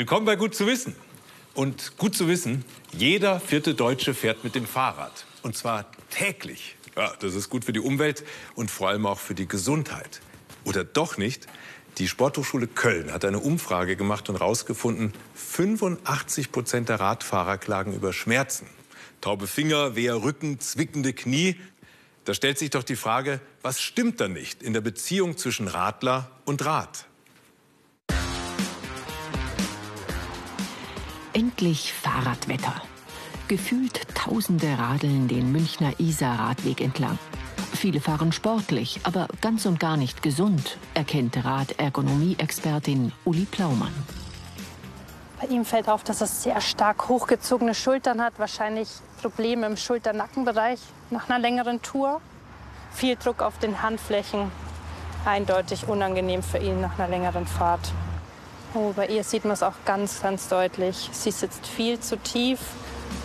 Willkommen bei Gut zu wissen. Und gut zu wissen, jeder vierte Deutsche fährt mit dem Fahrrad. Und zwar täglich. Ja, das ist gut für die Umwelt und vor allem auch für die Gesundheit. Oder doch nicht? Die Sporthochschule Köln hat eine Umfrage gemacht und herausgefunden, 85 Prozent der Radfahrer klagen über Schmerzen. Taube Finger, weher Rücken, zwickende Knie. Da stellt sich doch die Frage, was stimmt da nicht in der Beziehung zwischen Radler und Rad? Endlich Fahrradwetter. Gefühlt Tausende radeln den Münchner Isar-Radweg entlang. Viele fahren sportlich, aber ganz und gar nicht gesund, erkennt Radergonomie-Expertin Uli Plaumann. Bei ihm fällt auf, dass er sehr stark hochgezogene Schultern hat, wahrscheinlich Probleme im Schulter-Nackenbereich nach einer längeren Tour. Viel Druck auf den Handflächen, eindeutig unangenehm für ihn nach einer längeren Fahrt. Oh, bei ihr sieht man es auch ganz, ganz deutlich. Sie sitzt viel zu tief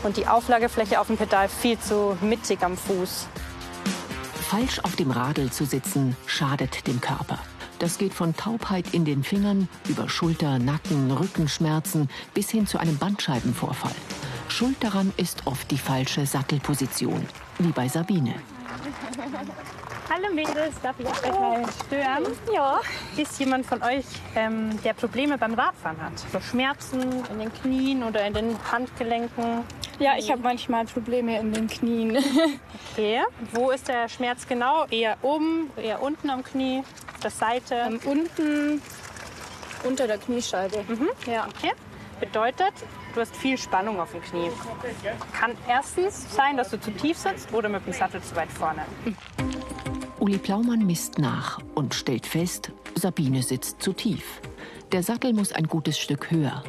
und die Auflagefläche auf dem Pedal viel zu mittig am Fuß. Falsch auf dem Radl zu sitzen, schadet dem Körper. Das geht von Taubheit in den Fingern über Schulter, Nacken, Rückenschmerzen bis hin zu einem Bandscheibenvorfall. Schuld daran ist oft die falsche Sattelposition, wie bei Sabine. Hallo Mädels, darf ich euch mal stören? Ja. Ist jemand von euch, ähm, der Probleme beim Radfahren hat? So Schmerzen in den Knien oder in den Handgelenken? Ja, ich habe manchmal Probleme in den Knien. Okay. Wo ist der Schmerz genau? Eher oben, eher unten am Knie, auf der Seite? Ähm, unten unter der Kniescheibe. Mhm. Ja. Okay. Bedeutet, du hast viel Spannung auf dem Knie. Kann erstens sein, dass du zu tief sitzt oder mit dem Sattel zu weit vorne. Uli Plaumann misst nach und stellt fest, Sabine sitzt zu tief. Der Sattel muss ein gutes Stück höher.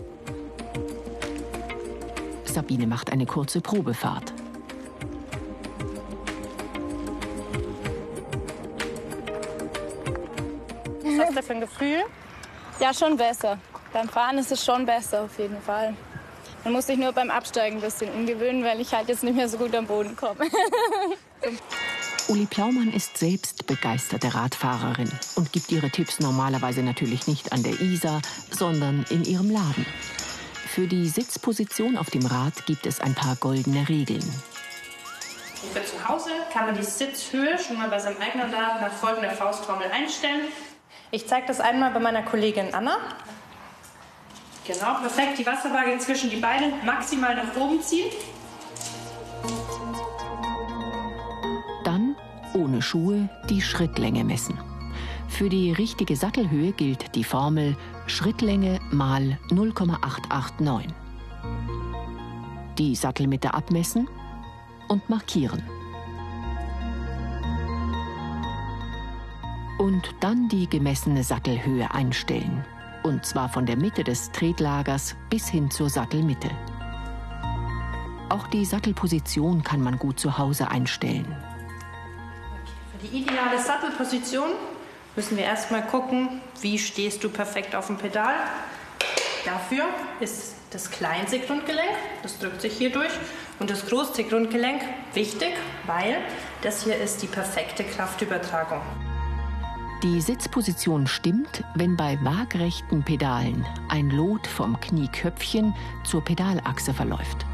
Sabine macht eine kurze Probefahrt. Was hast du für ein Gefühl? Ja, schon besser. Beim Fahren ist es schon besser auf jeden Fall. Man muss sich nur beim Absteigen ein bisschen umgewöhnen, weil ich halt jetzt nicht mehr so gut am Boden komme. Uli Plaumann ist selbst begeisterte Radfahrerin und gibt ihre Tipps normalerweise natürlich nicht an der Isar, sondern in ihrem Laden. Für die Sitzposition auf dem Rad gibt es ein paar goldene Regeln. Für zu Hause kann man die Sitzhöhe schon mal bei seinem eigenen Laden nach folgender Faustformel einstellen. Ich zeige das einmal bei meiner Kollegin Anna. Genau, perfekt. Die Wasserwaage zwischen die Beine maximal nach oben ziehen. Ohne Schuhe, die Schrittlänge messen. Für die richtige Sattelhöhe gilt die Formel Schrittlänge mal 0,889. Die Sattelmitte abmessen und markieren. Und dann die gemessene Sattelhöhe einstellen. Und zwar von der Mitte des Tretlagers bis hin zur Sattelmitte. Auch die Sattelposition kann man gut zu Hause einstellen. Für die ideale Sattelposition müssen wir erstmal gucken, wie stehst du perfekt auf dem Pedal. Dafür ist das kleinste Grundgelenk, das drückt sich hier durch, und das große Grundgelenk wichtig, weil das hier ist die perfekte Kraftübertragung. Die Sitzposition stimmt, wenn bei waagrechten Pedalen ein Lot vom Knieköpfchen zur Pedalachse verläuft.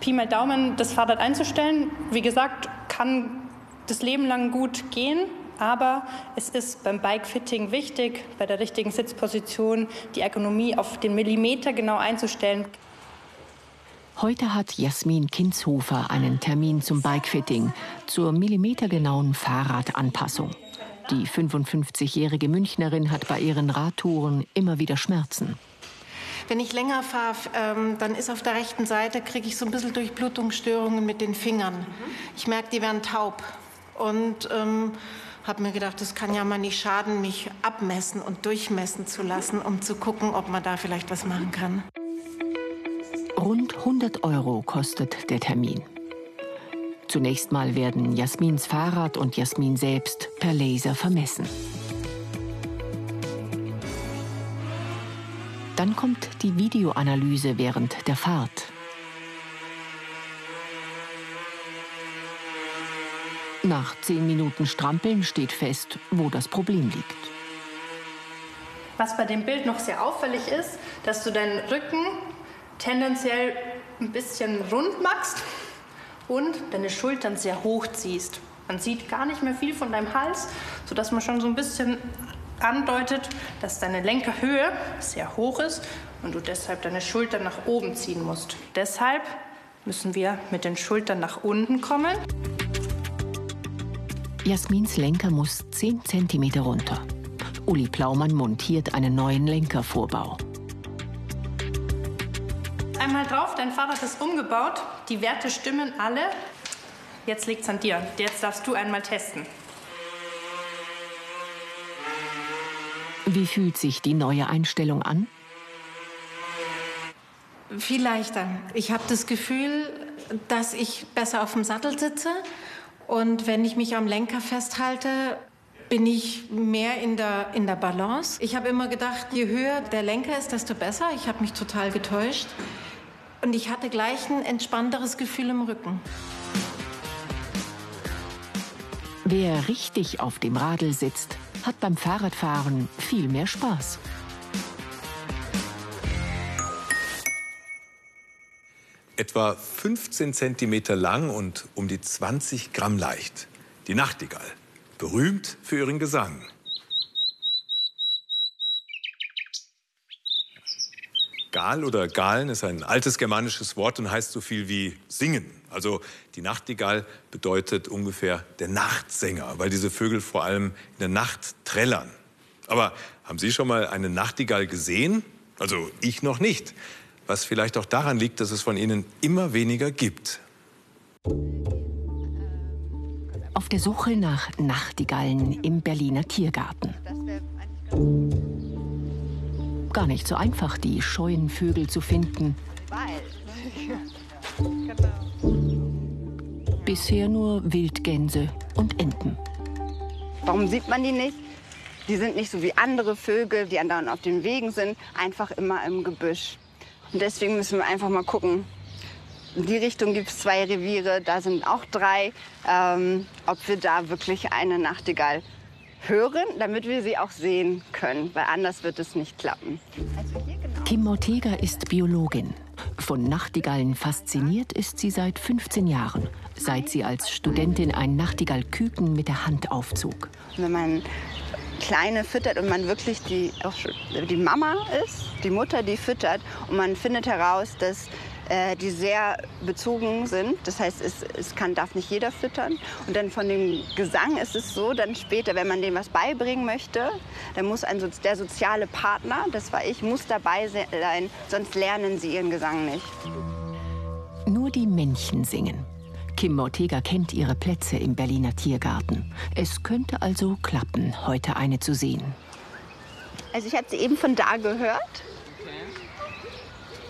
Pi mal Daumen, das Fahrrad einzustellen, wie gesagt, kann das Leben lang gut gehen, aber es ist beim Bikefitting wichtig, bei der richtigen Sitzposition die Ergonomie auf den Millimeter genau einzustellen. Heute hat Jasmin Kinshofer einen Termin zum Bikefitting, zur millimetergenauen Fahrradanpassung. Die 55-jährige Münchnerin hat bei ihren Radtouren immer wieder Schmerzen. Wenn ich länger fahre, ähm, dann ist auf der rechten Seite, kriege ich so ein bisschen Durchblutungsstörungen mit den Fingern. Ich merke, die werden taub. Und ähm, habe mir gedacht, das kann ja mal nicht schaden, mich abmessen und durchmessen zu lassen, um zu gucken, ob man da vielleicht was machen kann. Rund 100 Euro kostet der Termin. Zunächst mal werden Jasmins Fahrrad und Jasmin selbst per Laser vermessen. Dann kommt die Videoanalyse während der Fahrt. Nach zehn Minuten Strampeln steht fest, wo das Problem liegt. Was bei dem Bild noch sehr auffällig ist, dass du deinen Rücken tendenziell ein bisschen rund machst und deine Schultern sehr hoch ziehst. Man sieht gar nicht mehr viel von deinem Hals, sodass man schon so ein bisschen andeutet, dass deine Lenkerhöhe sehr hoch ist und du deshalb deine Schultern nach oben ziehen musst. Deshalb müssen wir mit den Schultern nach unten kommen. Jasmins Lenker muss 10 cm runter. Uli Plaumann montiert einen neuen Lenkervorbau. Einmal drauf, dein Fahrrad ist umgebaut. Die Werte stimmen alle. Jetzt liegt es an dir. Jetzt darfst du einmal testen. Wie fühlt sich die neue Einstellung an? Viel leichter. Ich habe das Gefühl, dass ich besser auf dem Sattel sitze. Und wenn ich mich am Lenker festhalte, bin ich mehr in der, in der Balance. Ich habe immer gedacht, je höher der Lenker ist, desto besser. Ich habe mich total getäuscht. Und ich hatte gleich ein entspannteres Gefühl im Rücken. Wer richtig auf dem Radl sitzt, hat beim Fahrradfahren viel mehr Spaß. Etwa 15 Zentimeter lang und um die 20 Gramm leicht. Die Nachtigall berühmt für ihren Gesang. Gal oder Galen ist ein altes germanisches Wort und heißt so viel wie singen. Also die Nachtigall bedeutet ungefähr der Nachtsänger, weil diese Vögel vor allem in der Nacht trällern. Aber haben Sie schon mal eine Nachtigall gesehen? Also ich noch nicht. Was vielleicht auch daran liegt, dass es von ihnen immer weniger gibt. auf der Suche nach Nachtigallen im Berliner Tiergarten. Gar nicht so einfach, die scheuen Vögel zu finden. Bisher nur Wildgänse und Enten. Warum sieht man die nicht? Die sind nicht so wie andere Vögel, die andauernd auf den Wegen sind, einfach immer im Gebüsch. Und deswegen müssen wir einfach mal gucken, in die Richtung gibt es zwei Reviere, da sind auch drei. Ähm, ob wir da wirklich eine Nachtigall hören, damit wir sie auch sehen können, weil anders wird es nicht klappen. Also genau. Kim Ortega ist Biologin. Von Nachtigallen fasziniert ist sie seit 15 Jahren, seit sie als Studentin ein Nachtigallküken mit der Hand aufzog. Wenn man Kleine füttert und man wirklich die, die Mama ist, die Mutter, die füttert und man findet heraus, dass äh, die sehr bezogen sind. Das heißt, es, es kann, darf nicht jeder füttern. Und dann von dem Gesang ist es so, dann später, wenn man dem was beibringen möchte, dann muss ein, der soziale Partner, das war ich, muss dabei sein, sonst lernen sie ihren Gesang nicht. Nur die Männchen singen. Kim Ortega kennt ihre Plätze im Berliner Tiergarten. Es könnte also klappen, heute eine zu sehen. Also ich habe sie eben von da gehört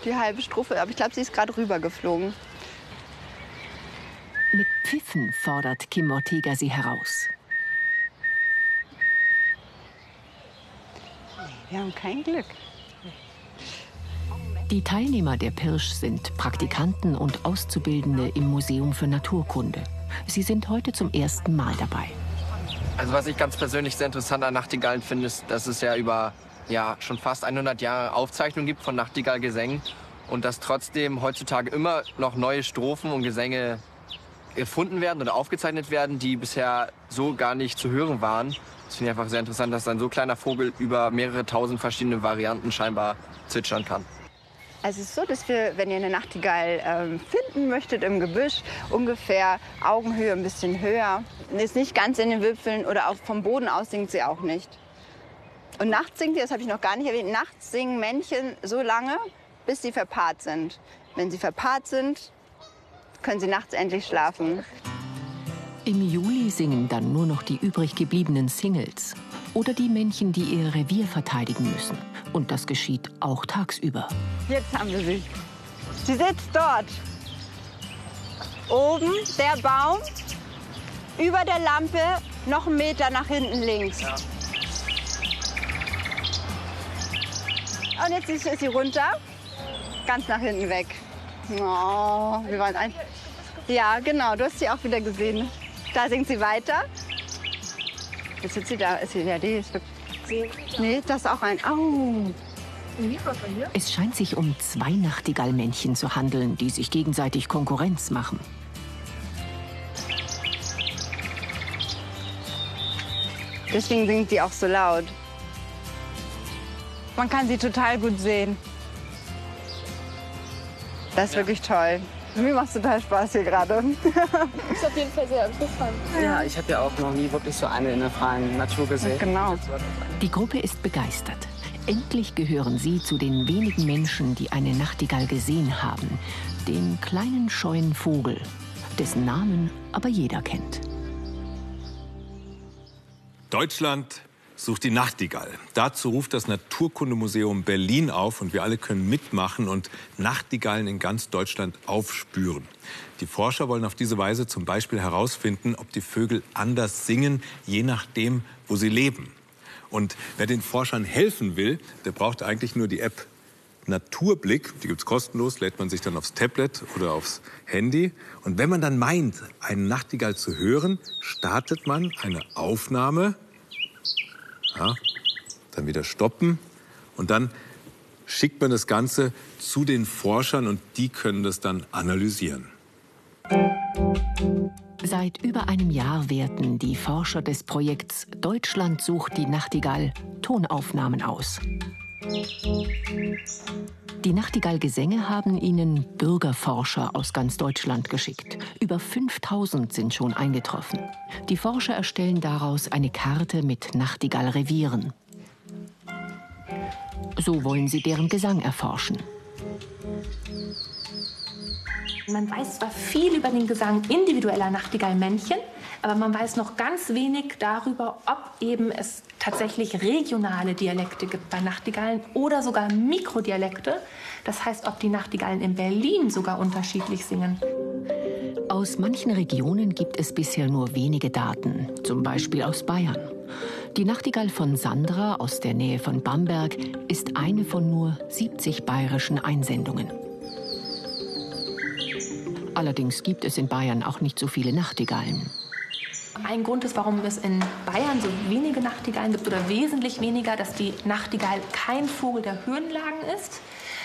die halbe Strophe, aber ich glaube, sie ist gerade rübergeflogen. Mit Pfiffen fordert Kim Ortega sie heraus. Wir haben kein Glück. Die Teilnehmer der Pirsch sind Praktikanten und Auszubildende im Museum für Naturkunde. Sie sind heute zum ersten Mal dabei. Also was ich ganz persönlich sehr interessant an Nachtigallen finde, ist, dass es ja über ja, schon fast 100 Jahre Aufzeichnungen gibt von Nachtigallgesängen und dass trotzdem heutzutage immer noch neue Strophen und Gesänge erfunden werden oder aufgezeichnet werden, die bisher so gar nicht zu hören waren. Das finde ich einfach sehr interessant, dass ein so kleiner Vogel über mehrere tausend verschiedene Varianten scheinbar zwitschern kann. Also es ist so, dass wir, wenn ihr eine Nachtigall ähm, finden möchtet im Gebüsch, ungefähr Augenhöhe, ein bisschen höher, ist nicht ganz in den Wipfeln oder auch vom Boden aus singt sie auch nicht. Und nachts singt sie, das habe ich noch gar nicht erwähnt, nachts singen Männchen so lange, bis sie verpaart sind. Wenn sie verpaart sind, können sie nachts endlich schlafen. Im Juli singen dann nur noch die übrig gebliebenen Singles oder die Männchen, die ihr Revier verteidigen müssen. Und das geschieht auch tagsüber. Jetzt haben wir sie. Sie sitzt dort. Oben der Baum, über der Lampe noch einen Meter nach hinten links. Ja. Und jetzt ist sie runter, ganz nach hinten weg. Oh, wir waren ein ja, genau, du hast sie auch wieder gesehen. Da singt sie weiter. Jetzt sitzt sie da, ist sie, ja, die ist Nee, das ist auch ein Au. Es scheint sich um zwei Nachtigallmännchen zu handeln, die sich gegenseitig Konkurrenz machen. Deswegen singt die auch so laut. Man kann sie total gut sehen. Das ist wirklich toll. Mir macht total Spaß hier gerade. Ist auf jeden Fall sehr interessant. Ja, ich habe ja auch noch nie wirklich so eine in der freien Natur gesehen. Genau. Die Gruppe ist begeistert. Endlich gehören sie zu den wenigen Menschen, die eine Nachtigall gesehen haben. Den kleinen scheuen Vogel, dessen Namen aber jeder kennt. Deutschland sucht die Nachtigall. Dazu ruft das Naturkundemuseum Berlin auf und wir alle können mitmachen und Nachtigallen in ganz Deutschland aufspüren. Die Forscher wollen auf diese Weise zum Beispiel herausfinden, ob die Vögel anders singen, je nachdem, wo sie leben. Und wer den Forschern helfen will, der braucht eigentlich nur die App Naturblick. Die gibt's kostenlos, lädt man sich dann aufs Tablet oder aufs Handy. Und wenn man dann meint, einen Nachtigall zu hören, startet man eine Aufnahme. Ja, dann wieder stoppen. Und dann schickt man das Ganze zu den Forschern und die können das dann analysieren. Seit über einem Jahr werten die Forscher des Projekts Deutschland sucht die Nachtigall Tonaufnahmen aus. Die Nachtigallgesänge haben ihnen Bürgerforscher aus ganz Deutschland geschickt. Über 5000 sind schon eingetroffen. Die Forscher erstellen daraus eine Karte mit Nachtigallrevieren. So wollen sie deren Gesang erforschen. Man weiß zwar viel über den Gesang individueller Nachtigallmännchen, aber man weiß noch ganz wenig darüber, ob eben es tatsächlich regionale Dialekte gibt bei Nachtigallen oder sogar Mikrodialekte. Das heißt, ob die Nachtigallen in Berlin sogar unterschiedlich singen. Aus manchen Regionen gibt es bisher nur wenige Daten, zum Beispiel aus Bayern. Die Nachtigall von Sandra aus der Nähe von Bamberg ist eine von nur 70 bayerischen Einsendungen. Allerdings gibt es in Bayern auch nicht so viele Nachtigallen. Ein Grund ist, warum es in Bayern so wenige Nachtigallen gibt oder wesentlich weniger, dass die Nachtigall kein Vogel der Höhenlagen ist.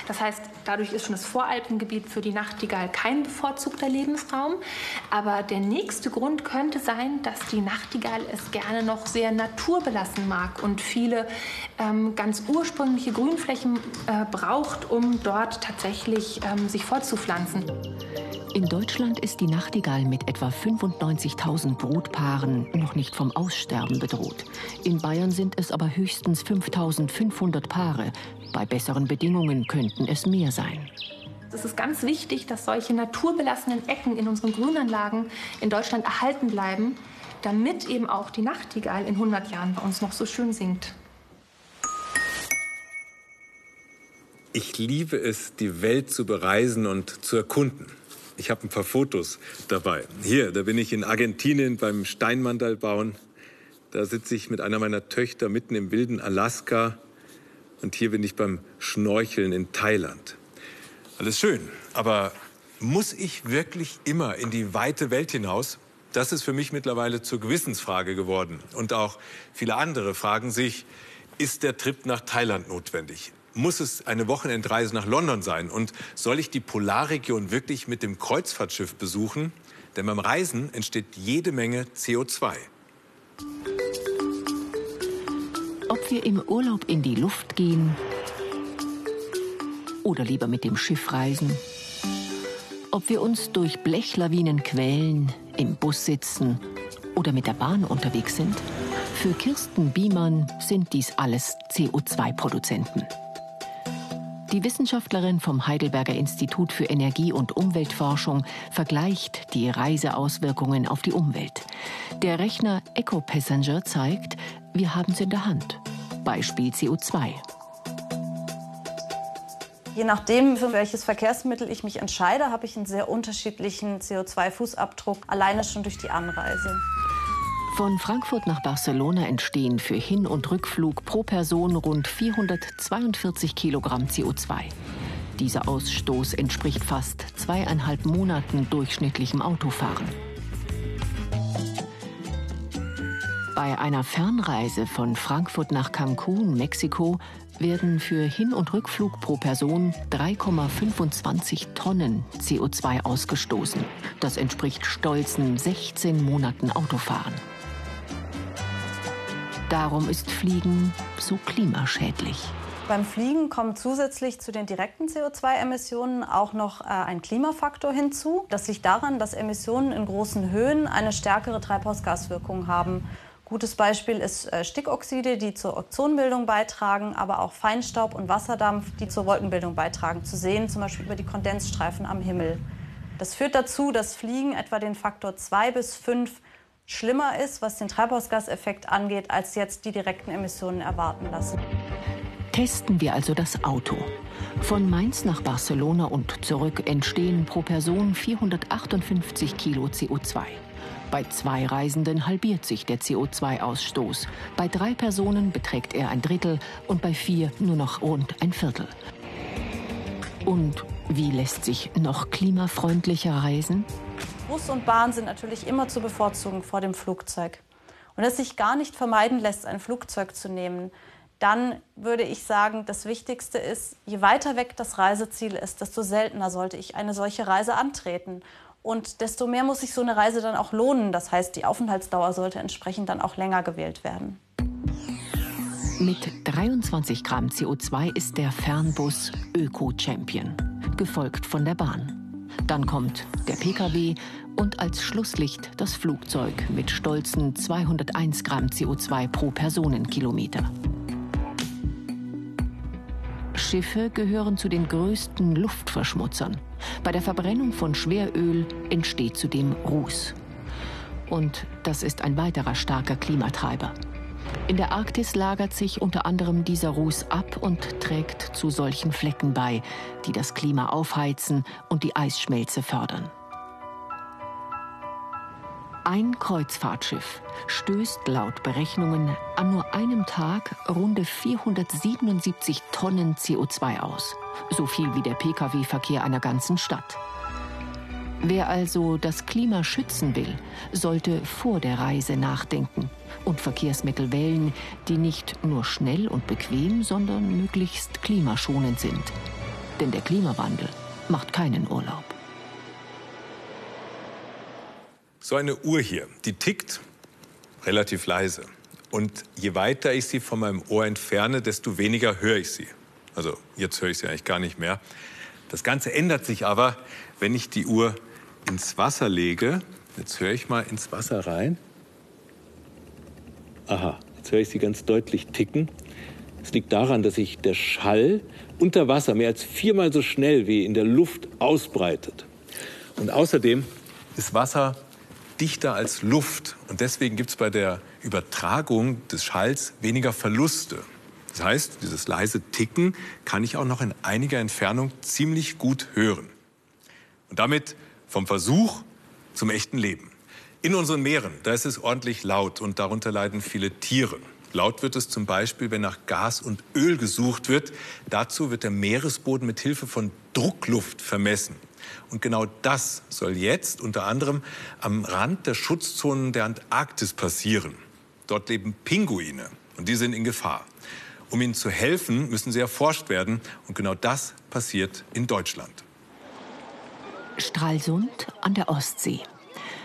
Das heißt, dadurch ist schon das Voralpengebiet für die Nachtigall kein bevorzugter Lebensraum. Aber der nächste Grund könnte sein, dass die Nachtigall es gerne noch sehr naturbelassen mag und viele ähm, ganz ursprüngliche Grünflächen äh, braucht, um dort tatsächlich ähm, sich fortzupflanzen. In Deutschland ist die Nachtigall mit etwa 95.000 Brutpaaren noch nicht vom Aussterben bedroht. In Bayern sind es aber höchstens 5.500 Paare. Bei besseren Bedingungen könnten es mehr sein. Es ist ganz wichtig, dass solche naturbelassenen Ecken in unseren Grünanlagen in Deutschland erhalten bleiben, damit eben auch die Nachtigall in 100 Jahren bei uns noch so schön singt. Ich liebe es, die Welt zu bereisen und zu erkunden. Ich habe ein paar Fotos dabei. Hier, da bin ich in Argentinien beim Steinmandal bauen. Da sitze ich mit einer meiner Töchter mitten im wilden Alaska. Und hier bin ich beim Schnorcheln in Thailand. Alles schön, aber muss ich wirklich immer in die weite Welt hinaus? Das ist für mich mittlerweile zur Gewissensfrage geworden. Und auch viele andere fragen sich, ist der Trip nach Thailand notwendig? Muss es eine Wochenendreise nach London sein? Und soll ich die Polarregion wirklich mit dem Kreuzfahrtschiff besuchen? Denn beim Reisen entsteht jede Menge CO2. Ob wir im Urlaub in die Luft gehen oder lieber mit dem Schiff reisen, ob wir uns durch Blechlawinen quälen, im Bus sitzen oder mit der Bahn unterwegs sind, für Kirsten Biemann sind dies alles CO2-Produzenten. Die Wissenschaftlerin vom Heidelberger Institut für Energie- und Umweltforschung vergleicht die Reiseauswirkungen auf die Umwelt. Der Rechner EcoPassenger zeigt, wir haben es in der Hand. Beispiel CO2. Je nachdem, für welches Verkehrsmittel ich mich entscheide, habe ich einen sehr unterschiedlichen CO2-Fußabdruck, alleine schon durch die Anreise. Von Frankfurt nach Barcelona entstehen für Hin- und Rückflug pro Person rund 442 Kilogramm CO2. Dieser Ausstoß entspricht fast zweieinhalb Monaten durchschnittlichem Autofahren. Bei einer Fernreise von Frankfurt nach Cancun, Mexiko, werden für Hin- und Rückflug pro Person 3,25 Tonnen CO2 ausgestoßen. Das entspricht stolzen 16 Monaten Autofahren. Darum ist Fliegen so klimaschädlich. Beim Fliegen kommt zusätzlich zu den direkten CO2-Emissionen auch noch äh, ein Klimafaktor hinzu. Das liegt daran, dass Emissionen in großen Höhen eine stärkere Treibhausgaswirkung haben. Gutes Beispiel ist äh, Stickoxide, die zur Ozonbildung beitragen, aber auch Feinstaub und Wasserdampf, die zur Wolkenbildung beitragen, zu sehen, zum Beispiel über die Kondensstreifen am Himmel. Das führt dazu, dass Fliegen etwa den Faktor 2 bis 5 schlimmer ist, was den Treibhausgaseffekt angeht, als jetzt die direkten Emissionen erwarten lassen. Testen wir also das Auto. Von Mainz nach Barcelona und zurück entstehen pro Person 458 Kilo CO2. Bei zwei Reisenden halbiert sich der CO2-Ausstoß. Bei drei Personen beträgt er ein Drittel und bei vier nur noch rund ein Viertel. Und wie lässt sich noch klimafreundlicher reisen? Bus und Bahn sind natürlich immer zu bevorzugen vor dem Flugzeug. Und es sich gar nicht vermeiden lässt, ein Flugzeug zu nehmen, dann würde ich sagen, das Wichtigste ist, je weiter weg das Reiseziel ist, desto seltener sollte ich eine solche Reise antreten. Und desto mehr muss sich so eine Reise dann auch lohnen. Das heißt, die Aufenthaltsdauer sollte entsprechend dann auch länger gewählt werden. Mit 23 Gramm CO2 ist der Fernbus Öko-Champion, gefolgt von der Bahn. Dann kommt der Pkw und als Schlusslicht das Flugzeug mit stolzen 201 Gramm CO2 pro Personenkilometer. Schiffe gehören zu den größten Luftverschmutzern. Bei der Verbrennung von Schweröl entsteht zudem Ruß. Und das ist ein weiterer starker Klimatreiber. In der Arktis lagert sich unter anderem dieser Ruß ab und trägt zu solchen Flecken bei, die das Klima aufheizen und die Eisschmelze fördern. Ein Kreuzfahrtschiff stößt laut Berechnungen an nur einem Tag runde 477 Tonnen CO2 aus. So viel wie der Pkw-Verkehr einer ganzen Stadt. Wer also das Klima schützen will, sollte vor der Reise nachdenken und Verkehrsmittel wählen, die nicht nur schnell und bequem, sondern möglichst klimaschonend sind. Denn der Klimawandel macht keinen Urlaub. So eine Uhr hier, die tickt relativ leise. Und je weiter ich sie von meinem Ohr entferne, desto weniger höre ich sie. Also jetzt höre ich sie eigentlich gar nicht mehr. Das Ganze ändert sich aber, wenn ich die Uhr ins Wasser lege. Jetzt höre ich mal ins Wasser rein. Aha, jetzt höre ich sie ganz deutlich ticken. Es liegt daran, dass sich der Schall unter Wasser mehr als viermal so schnell wie in der Luft ausbreitet. Und außerdem ist Wasser dichter als Luft. Und deswegen gibt es bei der Übertragung des Schalls weniger Verluste. Das heißt, dieses leise Ticken kann ich auch noch in einiger Entfernung ziemlich gut hören. Und damit vom Versuch zum echten Leben. In unseren Meeren, da ist es ordentlich laut und darunter leiden viele Tiere. Laut wird es zum Beispiel, wenn nach Gas und Öl gesucht wird. Dazu wird der Meeresboden mit Hilfe von Druckluft vermessen. Und genau das soll jetzt unter anderem am Rand der Schutzzonen der Antarktis passieren. Dort leben Pinguine und die sind in Gefahr. Um ihnen zu helfen, müssen sie erforscht werden. Und genau das passiert in Deutschland. Stralsund an der Ostsee.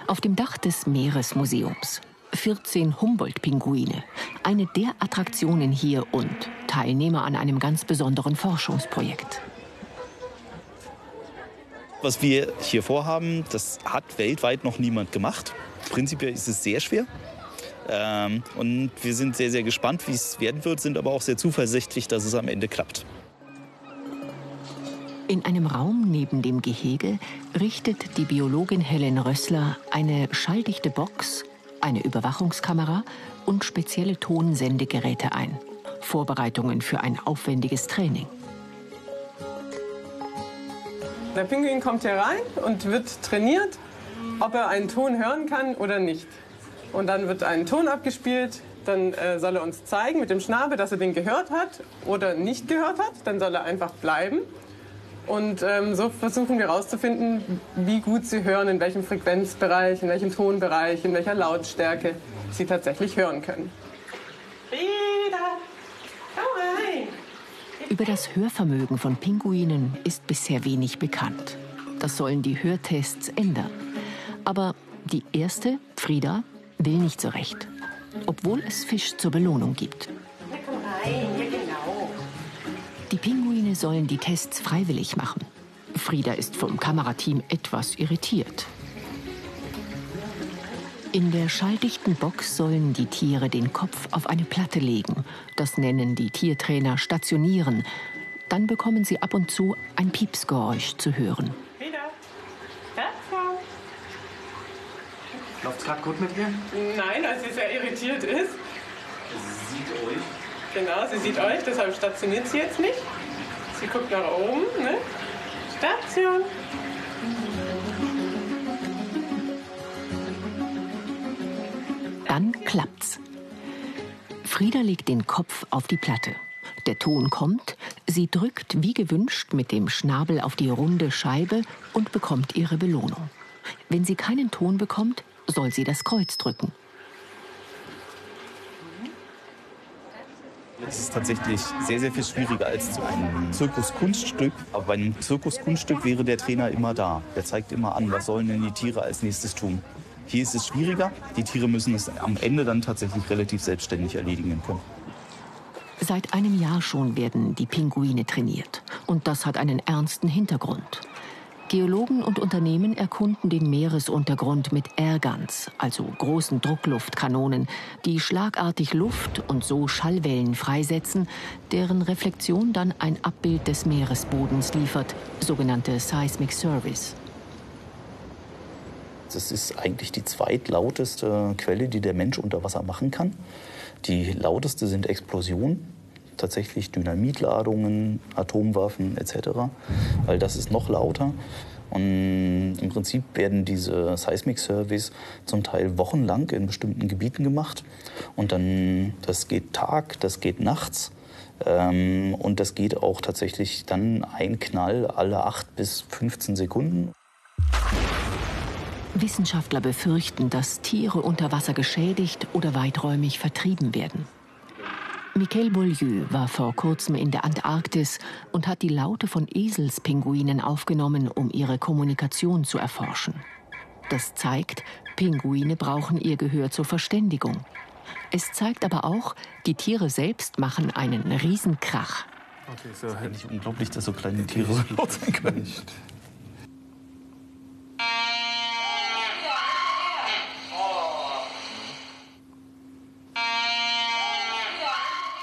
Auf dem Dach des Meeresmuseums. 14 Humboldt-Pinguine. Eine der Attraktionen hier und Teilnehmer an einem ganz besonderen Forschungsprojekt. Was wir hier vorhaben, das hat weltweit noch niemand gemacht. Prinzipiell ist es sehr schwer. Ähm, und wir sind sehr, sehr gespannt, wie es werden wird, sind aber auch sehr zuversichtlich, dass es am Ende klappt. In einem Raum neben dem Gehege richtet die Biologin Helen Rössler eine schalldichte Box, eine Überwachungskamera und spezielle Tonsendegeräte ein. Vorbereitungen für ein aufwendiges Training. Der Pinguin kommt hier rein und wird trainiert, ob er einen Ton hören kann oder nicht. Und dann wird ein Ton abgespielt, dann äh, soll er uns zeigen mit dem Schnabel, dass er den gehört hat oder nicht gehört hat. Dann soll er einfach bleiben. Und ähm, so versuchen wir herauszufinden, wie gut sie hören, in welchem Frequenzbereich, in welchem Tonbereich, in welcher Lautstärke sie tatsächlich hören können. Über das Hörvermögen von Pinguinen ist bisher wenig bekannt. Das sollen die Hörtests ändern. Aber die erste, Frieda, will nicht so recht. Obwohl es Fisch zur Belohnung gibt. Sollen die Tests freiwillig machen. Frieda ist vom Kamerateam etwas irritiert. In der schalldichten Box sollen die Tiere den Kopf auf eine Platte legen. Das nennen die Tiertrainer stationieren. Dann bekommen sie ab und zu ein Piepsgeräusch zu hören. Frieda, Herzog. Läuft's gerade gut mit ihr? Nein, weil sie sehr irritiert ist. Sie sieht euch. Genau, sie sieht euch, deshalb stationiert sie jetzt nicht. Sie guckt nach oben, ne? Station. Dann klappt's. Frieda legt den Kopf auf die Platte. Der Ton kommt, sie drückt wie gewünscht mit dem Schnabel auf die runde Scheibe und bekommt ihre Belohnung. Wenn sie keinen Ton bekommt, soll sie das Kreuz drücken. Es ist tatsächlich sehr, sehr viel schwieriger als zu einem Zirkuskunststück. Aber bei einem Zirkuskunststück wäre der Trainer immer da. Der zeigt immer an, was sollen denn die Tiere als nächstes tun. Hier ist es schwieriger. Die Tiere müssen es am Ende dann tatsächlich relativ selbstständig erledigen können. Seit einem Jahr schon werden die Pinguine trainiert. Und das hat einen ernsten Hintergrund. Geologen und Unternehmen erkunden den Meeresuntergrund mit Airguns, also großen Druckluftkanonen, die schlagartig Luft und so Schallwellen freisetzen, deren Reflexion dann ein Abbild des Meeresbodens liefert, sogenannte Seismic Service. Das ist eigentlich die zweitlauteste Quelle, die der Mensch unter Wasser machen kann. Die lauteste sind Explosionen, tatsächlich Dynamitladungen, Atomwaffen etc. Weil das ist noch lauter. Und im Prinzip werden diese Seismic Surveys zum Teil wochenlang in bestimmten Gebieten gemacht. Und dann, das geht Tag, das geht nachts. Ähm, und das geht auch tatsächlich dann ein Knall alle 8 bis 15 Sekunden. Wissenschaftler befürchten, dass Tiere unter Wasser geschädigt oder weiträumig vertrieben werden. Michael Beaulieu war vor kurzem in der Antarktis und hat die Laute von Eselspinguinen aufgenommen, um ihre Kommunikation zu erforschen. Das zeigt, Pinguine brauchen ihr Gehör zur Verständigung. Es zeigt aber auch, die Tiere selbst machen einen Riesenkrach. Okay, so eigentlich unglaublich, dass so kleine Tiere so laut sein können.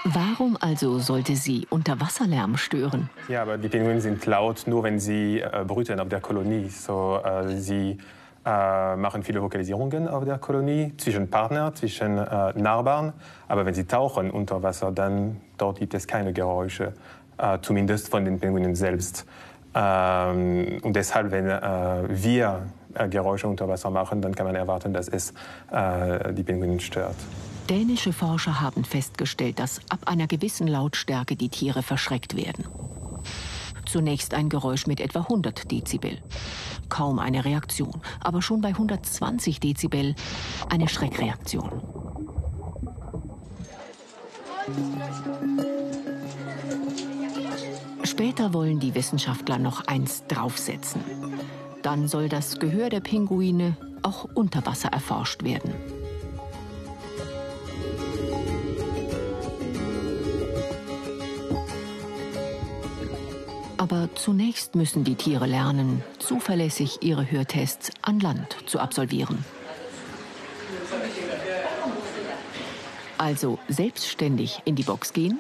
Warum also sollte sie Unterwasserlärm stören? Ja, aber die Pinguine sind laut nur, wenn sie äh, brüten auf der Kolonie. So, äh, sie äh, machen viele Vokalisierungen auf der Kolonie zwischen Partnern, zwischen äh, Nachbarn. Aber wenn sie tauchen unter Wasser, dann dort gibt es keine Geräusche, äh, zumindest von den Pinguinen selbst. Ähm, und deshalb, wenn äh, wir äh, Geräusche unter Wasser machen, dann kann man erwarten, dass es äh, die Pinguine stört. Dänische Forscher haben festgestellt, dass ab einer gewissen Lautstärke die Tiere verschreckt werden. Zunächst ein Geräusch mit etwa 100 Dezibel. Kaum eine Reaktion, aber schon bei 120 Dezibel eine Schreckreaktion. Später wollen die Wissenschaftler noch eins draufsetzen. Dann soll das Gehör der Pinguine auch unter Wasser erforscht werden. Aber zunächst müssen die Tiere lernen, zuverlässig ihre Hörtests an Land zu absolvieren. Also selbstständig in die Box gehen,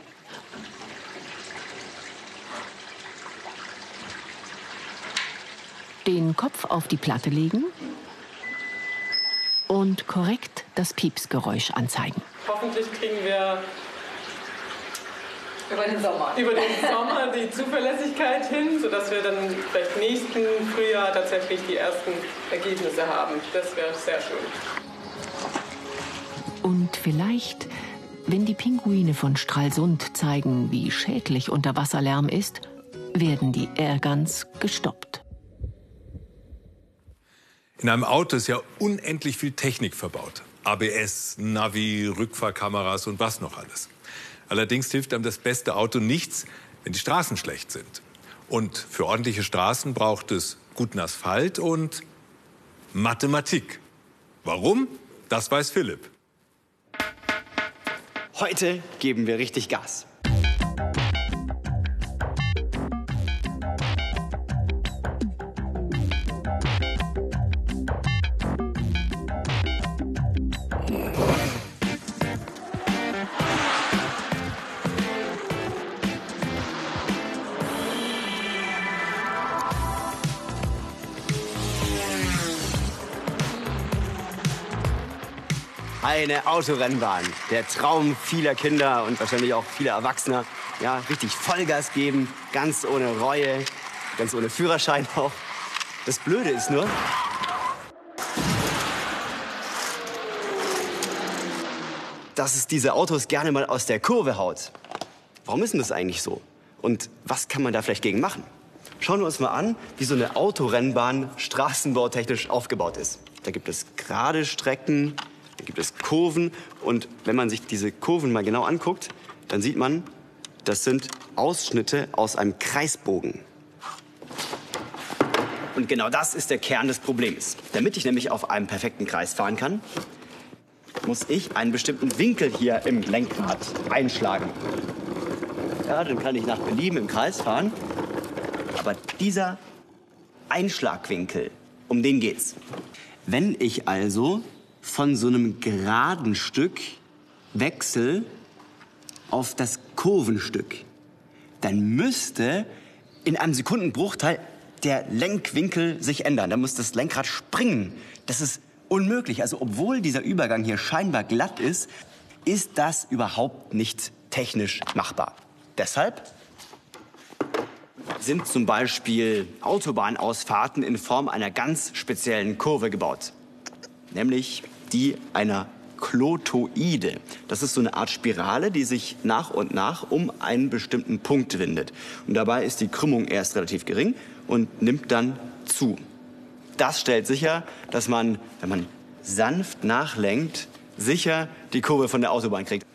den Kopf auf die Platte legen und korrekt das Piepsgeräusch anzeigen. Hoffentlich kriegen wir Über den Sommer. über den Sommer die Zuverlässigkeit hin, sodass wir dann vielleicht nächsten Frühjahr tatsächlich die ersten Ergebnisse haben. Das wäre sehr schön. Und vielleicht, wenn die Pinguine von Stralsund zeigen, wie schädlich Unterwasserlärm ist, werden die Airguns gestoppt. In einem Auto ist ja unendlich viel Technik verbaut. ABS, Navi, Rückfahrkameras und was noch alles. Allerdings hilft einem das beste Auto nichts, wenn die Straßen schlecht sind. Und für ordentliche Straßen braucht es guten Asphalt und Mathematik. Warum? Das weiß Philipp. Heute geben wir richtig Gas. Eine Autorennbahn. Der Traum vieler Kinder und wahrscheinlich auch vieler Erwachsener. Ja, richtig Vollgas geben, ganz ohne Reue, ganz ohne Führerschein auch. Das Blöde ist nur, dass es diese Autos gerne mal aus der Kurve haut. Warum ist denn das eigentlich so? Und was kann man da vielleicht gegen machen? Schauen wir uns mal an, wie so eine Autorennbahn straßenbautechnisch aufgebaut ist. Da gibt es gerade Strecken, gibt es Kurven und wenn man sich diese Kurven mal genau anguckt, dann sieht man, das sind Ausschnitte aus einem Kreisbogen. Und genau das ist der Kern des Problems. Damit ich nämlich auf einem perfekten Kreis fahren kann, muss ich einen bestimmten Winkel hier im Lenkrad einschlagen. Ja, dann kann ich nach Belieben im Kreis fahren. Aber dieser Einschlagwinkel, um den geht's. Wenn ich also von so einem geraden Stück wechsel auf das Kurvenstück, dann müsste in einem Sekundenbruchteil der Lenkwinkel sich ändern. Da muss das Lenkrad springen. Das ist unmöglich. Also obwohl dieser Übergang hier scheinbar glatt ist, ist das überhaupt nicht technisch machbar. Deshalb sind zum Beispiel Autobahnausfahrten in Form einer ganz speziellen Kurve gebaut. Nämlich die einer Klotoide. Das ist so eine Art Spirale, die sich nach und nach um einen bestimmten Punkt windet. Und dabei ist die Krümmung erst relativ gering und nimmt dann zu. Das stellt sicher, dass man, wenn man sanft nachlenkt, sicher die Kurve von der Autobahn kriegt.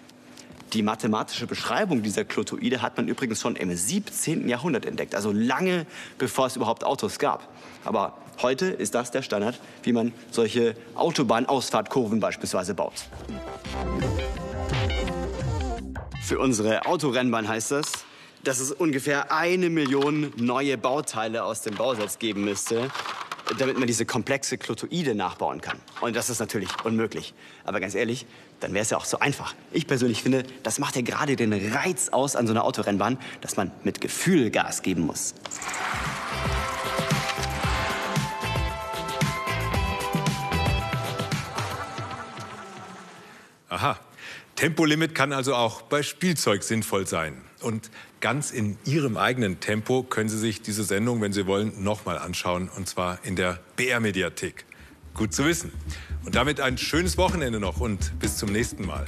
Die mathematische Beschreibung dieser Klotoide hat man übrigens schon im 17. Jahrhundert entdeckt, also lange bevor es überhaupt Autos gab. Aber heute ist das der Standard, wie man solche Autobahnausfahrtkurven beispielsweise baut. Für unsere Autorennbahn heißt das, dass es ungefähr eine Million neue Bauteile aus dem Bausatz geben müsste, damit man diese komplexe Klotoide nachbauen kann. Und das ist natürlich unmöglich. Aber ganz ehrlich, dann wäre es ja auch so einfach. Ich persönlich finde, das macht ja gerade den Reiz aus an so einer Autorennbahn, dass man mit Gefühl Gas geben muss. Aha. Tempolimit kann also auch bei Spielzeug sinnvoll sein. Und ganz in Ihrem eigenen Tempo können Sie sich diese Sendung, wenn Sie wollen, nochmal anschauen. Und zwar in der BR-Mediathek. Gut zu wissen. Und damit ein schönes Wochenende noch und bis zum nächsten Mal.